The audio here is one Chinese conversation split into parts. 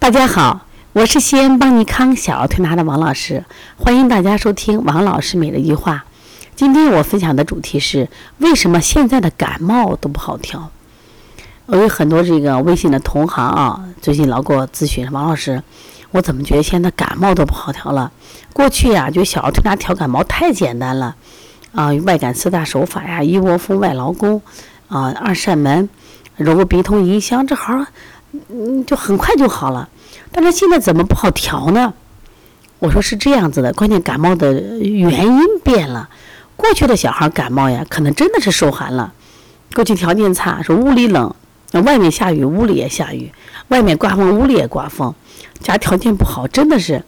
大家好，我是西安邦尼康小儿推拿的王老师，欢迎大家收听王老师每日一句话。今天我分享的主题是为什么现在的感冒都不好调？我有很多这个微信的同行啊，最近老给我咨询王老师，我怎么觉得现在感冒都不好调了？过去呀，就小儿推拿调感冒太简单了啊，外感四大手法呀，一窝蜂、外劳宫啊，二扇门、揉鼻通迎香，这好。嗯，就很快就好了，但是现在怎么不好调呢？我说是这样子的，关键感冒的原因变了。过去的小孩感冒呀，可能真的是受寒了。过去条件差，说屋里冷，外面下雨，屋里也下雨；外面刮风，屋里也刮风。家条件不好，真的是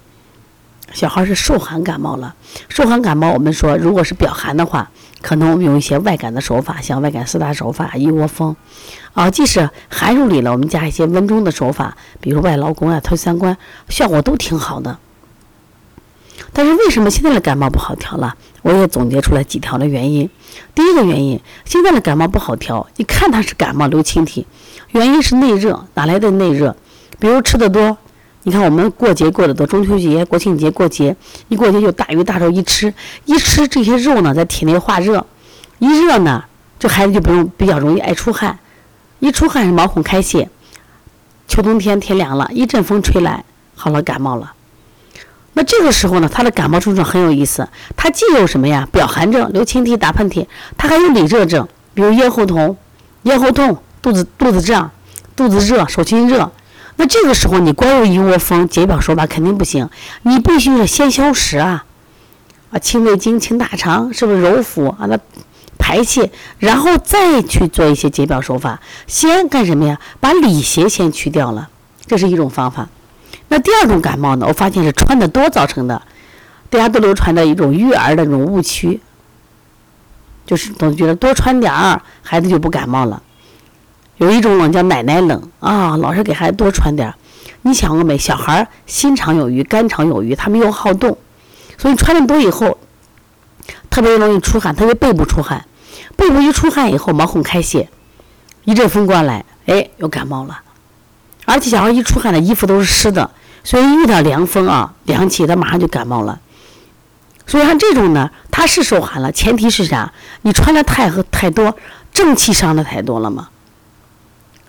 小孩是受寒感冒了。受寒感冒，我们说如果是表寒的话。可能我们用一些外感的手法，像外感四大手法、一窝蜂，啊，即使寒入里了，我们加一些温中的手法，比如外劳宫啊、推三关，效果都挺好的。但是为什么现在的感冒不好调了？我也总结出来几条的原因。第一个原因，现在的感冒不好调，你看它是感冒流清涕，原因是内热，哪来的内热？比如吃的多。你看，我们过节过得多，中秋节、国庆节过节，一过节就大鱼大肉一吃，一吃这些肉呢，在体内化热，一热呢，这孩子就不用比较容易爱出汗，一出汗是毛孔开泄。秋冬天天凉了，一阵风吹来，好了，感冒了。那这个时候呢，他的感冒症状很有意思，他既有什么呀，表寒症，流清涕、打喷嚏，他还有里热症，比如咽喉痛、咽喉痛、肚子肚子胀、肚子热、手心热。那这个时候，你光用一窝蜂解表手法肯定不行，你必须是先消食啊，啊，清胃经、清大肠，是不是揉腹啊？那排泄，然后再去做一些解表手法。先干什么呀？把里邪先去掉了，这是一种方法。那第二种感冒呢？我发现是穿的多造成的，大家都流传的一种育儿的这种误区，就是总觉得多穿点儿，孩子就不感冒了。有一种冷叫奶奶冷啊，老是给孩子多穿点儿。你想过没？小孩心肠有余，肝肠有余，他们又好动，所以穿的多以后，特别容易出汗，特别背部出汗。背部一出汗以后，毛孔开泄，一阵风过来，哎，又感冒了。而且小孩一出汗的衣服都是湿的，所以遇到凉风啊，凉气，他马上就感冒了。所以像这种呢，他是受寒了，前提是啥？你穿的太和太多，正气伤的太多了嘛。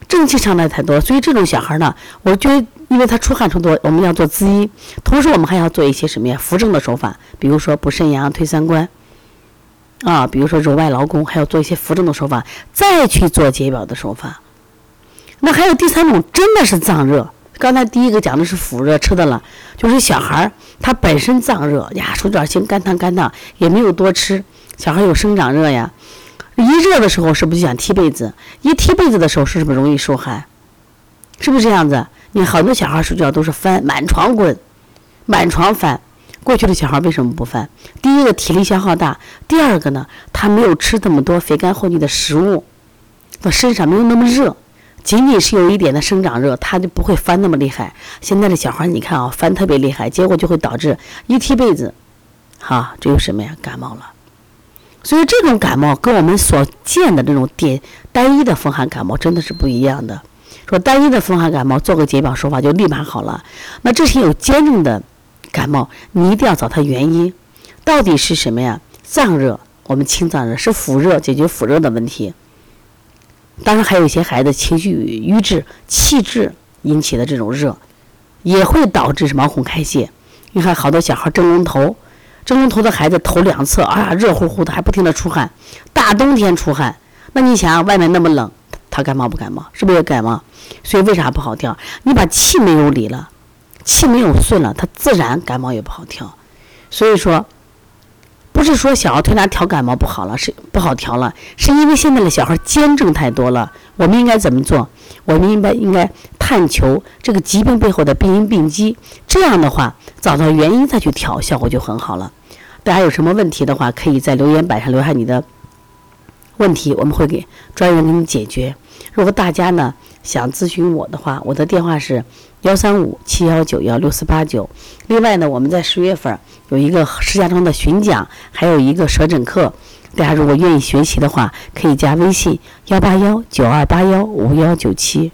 正气上来太多，所以这种小孩呢，我觉得，因为他出汗出多，我们要做滋阴，同时我们还要做一些什么呀？扶正的手法，比如说补肾阳、推三关，啊，比如说揉外劳宫，还要做一些扶正的手法，再去做解表的手法。那还有第三种，真的是脏热。刚才第一个讲的是腹热吃的了，就是小孩他本身脏热呀，手脚心干烫干烫，也没有多吃，小孩有生长热呀。一热的时候是不是就想踢被子？一踢被子的时候是不是容易受寒？是不是这样子？你好多小孩睡觉都是翻满床滚，满床翻。过去的小孩为什么不翻？第一个体力消耗大，第二个呢，他没有吃这么多肥甘厚腻的食物，他身上没有那么热，仅仅是有一点的生长热，他就不会翻那么厉害。现在的小孩你看啊，翻特别厉害，结果就会导致一踢被子，哈，这有什么呀？感冒了。所以这种感冒跟我们所见的这种点单一的风寒感冒真的是不一样的。说单一的风寒感冒做个解表手法就立马好了，那这些有兼重的感冒，你一定要找它原因，到底是什么呀？脏热，我们清脏热是腹热，解决腹热的问题。当然还有一些孩子情绪瘀滞、气滞引起的这种热，也会导致毛孔开泄。你看好多小孩蒸笼头。蒸笼头的孩子头两侧啊热乎乎的，还不停的出汗，大冬天出汗，那你想外面那么冷，他感冒不感冒？是不是也感冒？所以为啥不好调？你把气没有理了，气没有顺了，他自然感冒也不好调。所以说，不是说小儿推拿调感冒不好了，是不好调了，是因为现在的小孩儿兼症太多了。我们应该怎么做？我们应该应该探求这个疾病背后的病因病机，这样的话找到原因再去调，效果就很好了。大家有什么问题的话，可以在留言板上留下你的问题，我们会给专人给你解决。如果大家呢想咨询我的话，我的电话是幺三五七幺九幺六四八九。另外呢，我们在十月份有一个石家庄的巡讲，还有一个舌诊课。大家如果愿意学习的话，可以加微信幺八幺九二八幺五幺九七。